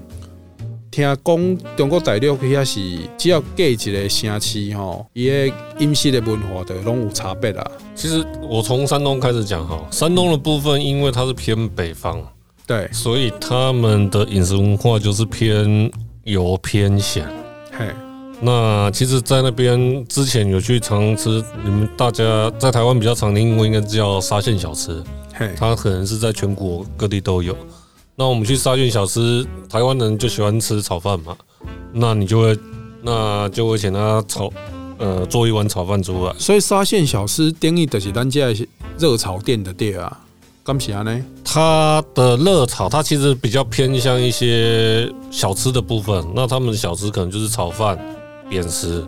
听讲中国大陆遐是只要隔一个城市吼，伊个饮食的文化都拢有差别啦。其实我从山东开始讲哈，山东的部分因为它是偏北方。对，所以他们的饮食文化就是偏油偏咸。嘿，那其实，在那边之前有去常吃，你们大家在台湾比较常听过，应该叫沙县小吃。嘿，它可能是在全国各地都有。那我们去沙县小吃，台湾人就喜欢吃炒饭嘛，那你就会，那就会请他炒，呃，做一碗炒饭出来。所以沙县小吃定义的是咱家热炒店的店啊。干啥呢？它的热炒，它其实比较偏向一些小吃的部分。那他们的小吃可能就是炒饭、扁食，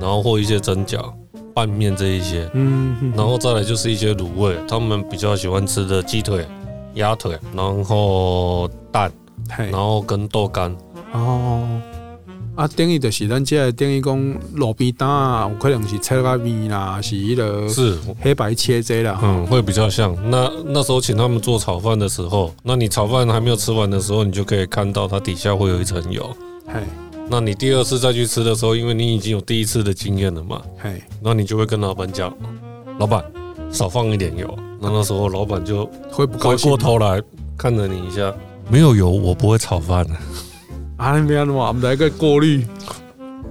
然后或一些蒸饺、拌面这一些。嗯，然后再来就是一些卤味，他们比较喜欢吃的鸡腿、鸭腿，然后蛋，然后跟豆干。哦，啊，等于就是咱这等于讲路边摊啊，有可能是切仔面啦，是迄个是黑白切这啦，嗯，会比较像。那那时候请他们做炒饭的时候，那你炒饭还没有吃完的时候，你就可以看到它底下会有一层油。嘿，那你第二次再去吃的时候，因为你已经有第一次的经验了嘛，嘿，那你就会跟老板讲，老板少放一点油。那那时候老板就会回过头来看着你一下，没有油我不会炒饭的。啊，那边的话，我们来个过滤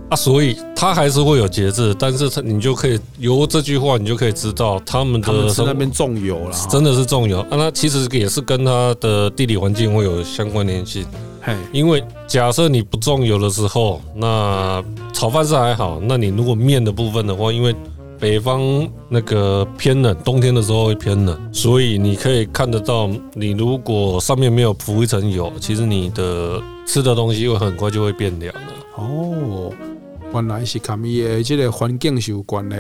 啊，所以他还是会有节制，但是他你就可以由这句话，你就可以知道他们的他们是那边重油了，真的是重油。啊，那其实也是跟他的地理环境会有相关联性。嘿，因为假设你不重油的时候，那炒饭是还好，那你如果面的部分的话，因为北方那个偏冷，冬天的时候会偏冷，所以你可以看得到，你如果上面没有铺一层油，其实你的吃的东西会很快就会变凉了。哦，原来是跟伊的这个环境是有关的。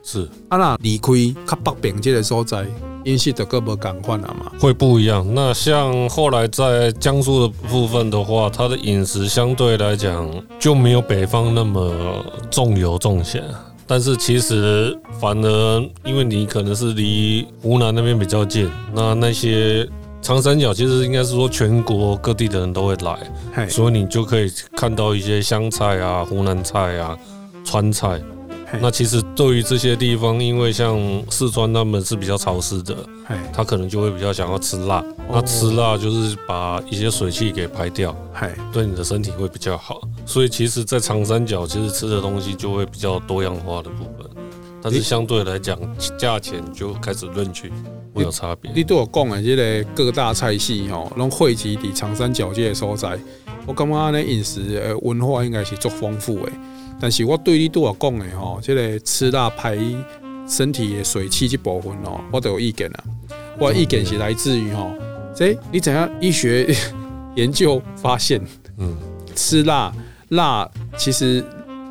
是啊，那离开较北边这个所在，饮食就更不共款了嘛？会不一样。那像后来在江苏的部分的话，它的饮食相对来讲就没有北方那么重油重咸。但是其实反而，因为你可能是离湖南那边比较近，那那些长三角其实应该是说全国各地的人都会来，所以你就可以看到一些湘菜啊、湖南菜啊、川菜。那其实对于这些地方，因为像四川他们是比较潮湿的，他可能就会比较想要吃辣。那吃辣就是把一些水气给排掉，对你的身体会比较好。所以其实，在长三角其实吃的东西就会比较多样化的部分，但是相对来讲，价钱就开始论去会有差别。你对我讲的这个各大菜系吼，拢汇集在长三角这个所在，我感觉呢饮食呃文化应该是足丰富的。但是我对你对我讲的吼，这个吃辣排身体的水气这部分哦，我都有意见啦。我的意见是来自于吼，这你怎样医学 研究发现，嗯，吃辣辣其实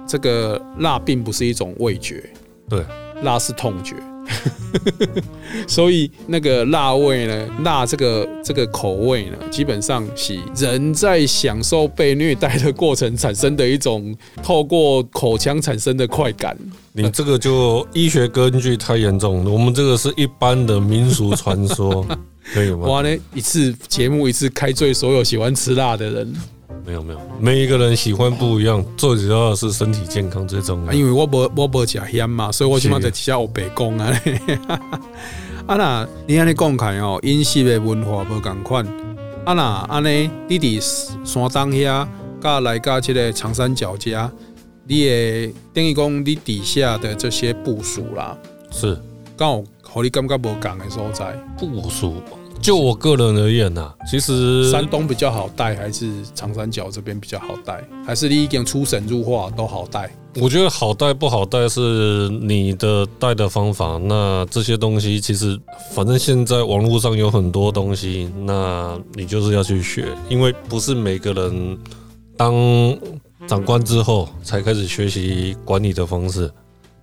这个辣并不是一种味觉，对，辣是痛觉。所以那个辣味呢，辣这个这个口味呢，基本上是人在享受被虐待的过程产生的一种透过口腔产生的快感。你这个就医学根据太严重了，我们这个是一般的民俗传说，可以吗？哇，呢一次节目一次开罪所有喜欢吃辣的人。没有没有，每一个人喜欢不一样，最主要的是身体健康最重要。因为我不我不吃烟嘛，所以我起码在吃下我白讲啊。啊那你安尼讲开哦，饮食的文化不共款。啊那安尼，你伫山东遐，甲来甲这个长三角家，你的等于讲你底下的这些部署啦，是刚好和你感觉无共的所在部属。就我个人而言呐，其实山东比较好带，还是长三角这边比较好带，还是你已经出神入化都好带？我觉得好带不好带是你的带的方法。那这些东西其实，反正现在网络上有很多东西，那你就是要去学，因为不是每个人当长官之后才开始学习管理的方式。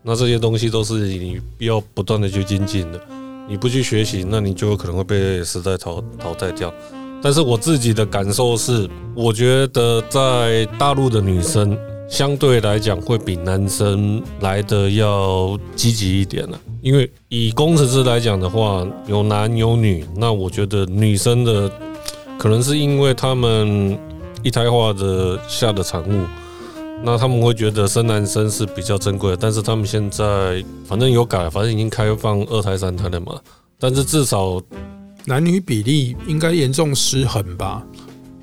那这些东西都是你要不断的去精进的。你不去学习，那你就有可能会被时代淘淘汰掉。但是我自己的感受是，我觉得在大陆的女生相对来讲会比男生来的要积极一点了。因为以工程师来讲的话，有男有女，那我觉得女生的可能是因为他们一胎化的下的产物。那他们会觉得生男生是比较珍贵的，但是他们现在反正有改，反正已经开放二胎三胎了嘛。但是至少男女比例应该严重失衡吧？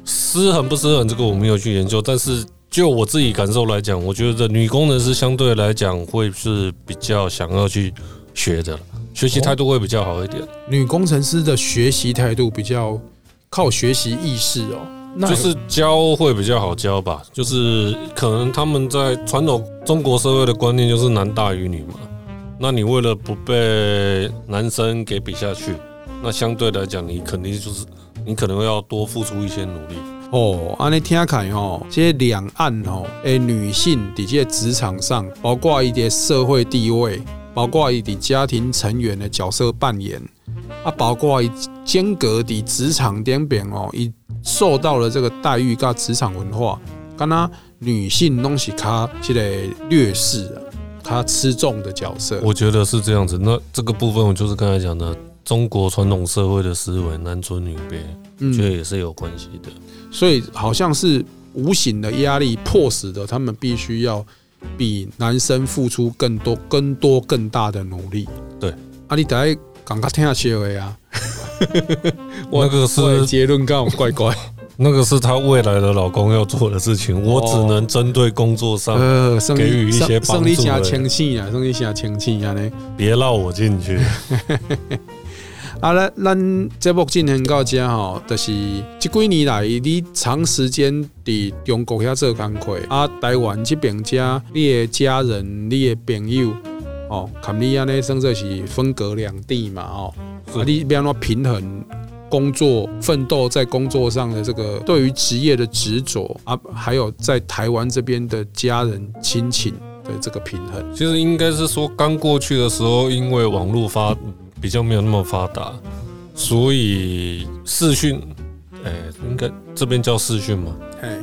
失衡不失衡，这个我没有去研究。但是就我自己感受来讲，我觉得女工程师相对来讲会是比较想要去学的，学习态度会比较好一点。女工程师的学习态度比较靠学习意识哦。就是教会比较好教吧，就是可能他们在传统中国社会的观念就是男大于女嘛，那你为了不被男生给比下去，那相对来讲你肯定就是你可能要多付出一些努力哦。按你听看哦，这些两岸哦，诶，女性在这职场上，包括一些社会地位，包括一些家庭成员的角色扮演，啊，包括一间隔的职场点边哦，一。受到了这个待遇跟职场文化，跟他女性东西卡这个劣势啊，他吃重的角色。我觉得是这样子。那这个部分，我就是刚才讲的中国传统社会的思维，男尊女卑，嗯，觉得也是有关系的。所以好像是无形的压力，迫使的他们必须要比男生付出更多、更多、更大的努力。对，啊，你得刚刚听下去的呀。那个是结论，刚好怪怪。那个是她未来的老公要做的事情，我只能针对工作上给予一些帮助。生理下亲戚啊，生理下亲戚啊，呢，别绕我进去。啊，咱咱节目进行到这吼，就是这几年来你长时间伫中国遐做工课，啊，台湾这边家你的家人、你的朋友，哦，看你安尼算作是分隔两地嘛，哦，啊，你要安怎平衡工作奋斗在工作上的这个对于职业的执着啊，还有在台湾这边的家人亲情的这个平衡。其实应该是说，刚过去的时候，因为网络发。比较没有那么发达，所以视讯，哎，应该这边叫视讯嘛？哎，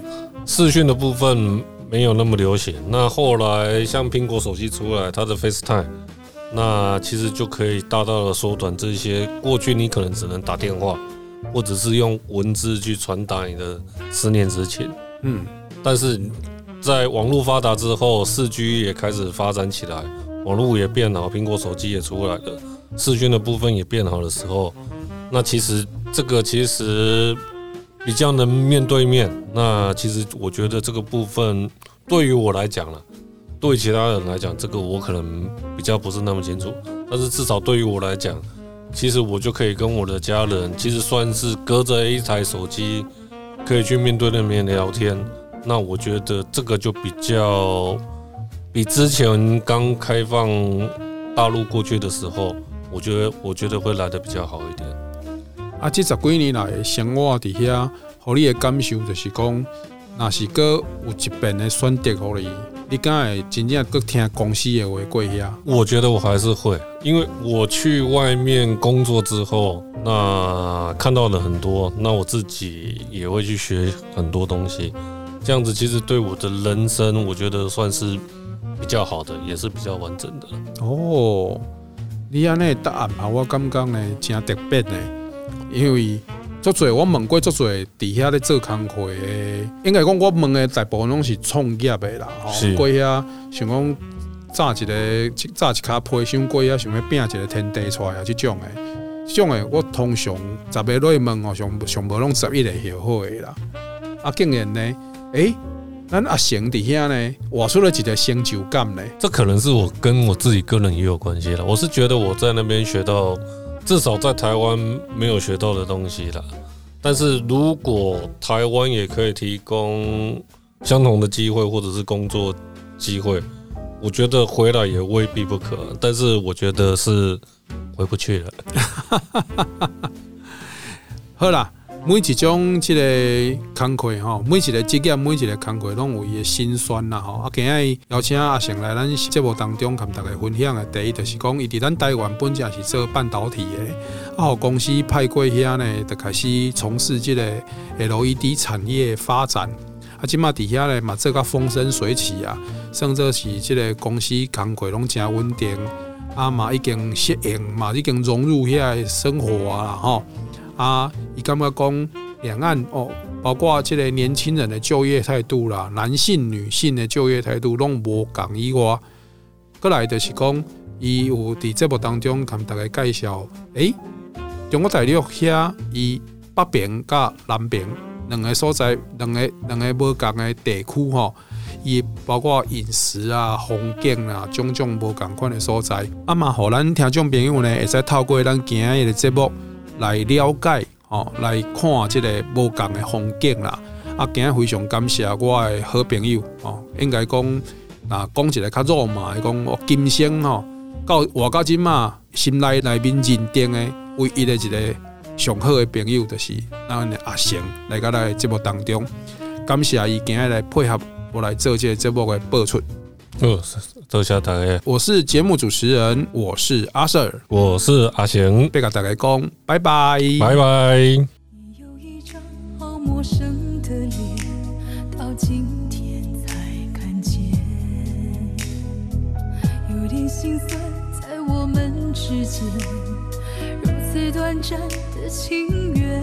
视讯的部分没有那么流行。那后来像苹果手机出来，它的 FaceTime，那其实就可以大大的缩短这些过去你可能只能打电话，或者是用文字去传达你的思念之情。嗯，但是在网络发达之后，四 G 也开始发展起来，网络也变好，苹果手机也出来了。视讯的部分也变好的时候，那其实这个其实比较能面对面。那其实我觉得这个部分对于我来讲了，对其他人来讲，这个我可能比较不是那么清楚。但是至少对于我来讲，其实我就可以跟我的家人，其实算是隔着一台手机，可以去面对面聊天。那我觉得这个就比较比之前刚开放大陆过去的时候。我觉得，我觉得会来的比较好一点。啊，这十几年来生活底下，和你的感受就是讲，那是阁有一边的选择，互你，你敢会真正阁听公司的话过遐？我觉得我还是会，因为我去外面工作之后，那看到了很多，那我自己也会去学很多东西。这样子其实对我的人生，我觉得算是比较好的，也是比较完整的。哦。你安尼答案嘛，我感觉呢真特别呢，因为足侪我问过足侪伫遐咧做工课的，应该讲我问的大部分拢是创业的啦，吼，过遐想讲炸一个炸一卡皮箱过遐想要拼一个天地出来啊，即种的，即种诶我通常十个内问吼，上上无拢十一个后好的啦，啊，竟然呢，诶、欸。咱阿贤底下呢，我说了几个成就感呢？这可能是我跟我自己个人也有关系了。我是觉得我在那边学到，至少在台湾没有学到的东西了。但是如果台湾也可以提供相同的机会或者是工作机会，我觉得回来也未必不可。但是我觉得是回不去了。好啦。每一种这个工课吼，每一个职业，每一个工课拢有伊的辛酸啦吼。啊，今日邀请阿成来咱节目当中，跟大家分享的第一就是讲，伊伫咱台湾本正是做半导体的，啊，公司派过遐呢，就开始从事这个 LED 产业发展。啊，即马伫遐呢嘛，做甲风生水起啊，甚至是这个公司工课拢真稳定，啊嘛已经适应嘛，已经融入遐的生活啊吼。啊，伊感觉讲两岸哦，包括这个年轻人的就业态度啦，男性、女性的就业态度拢无共以外，过来就是讲，伊有伫节目当中跟大家介绍，诶、中国大陆遐伊北边甲南边两个所在，两个两个无共的地区吼，伊包括饮食啊、风景啊，种种无共款的所在。啊嘛，互咱听众朋友呢，会使透过咱今日的节目。来了解哦，来看即个无共的风景啦。啊，今日非常感谢我的好朋友哦，应该讲啊，讲一个较肉麻，讲我今生吼到活到今嘛，心内内面认定的唯一的一个上好的朋友，就是咱的阿成来到咱节目当中。感谢伊今日来配合我来做一这波的播出。呃等一下等一我是节目主持人我是阿 sir 我是阿行别个大家讲拜拜。拜拜。之间如此短暂的情缘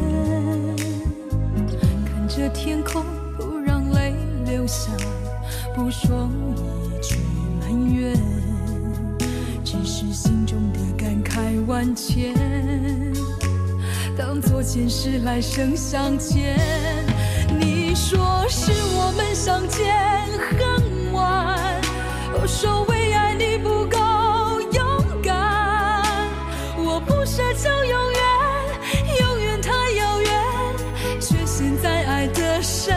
看着天空留下，不说一句埋怨，只是心中的感慨万千，当作前世来生相欠。你说是我们相见恨晚，我说为爱你不够勇敢，我不奢求永远，永远太遥远，却陷在爱的深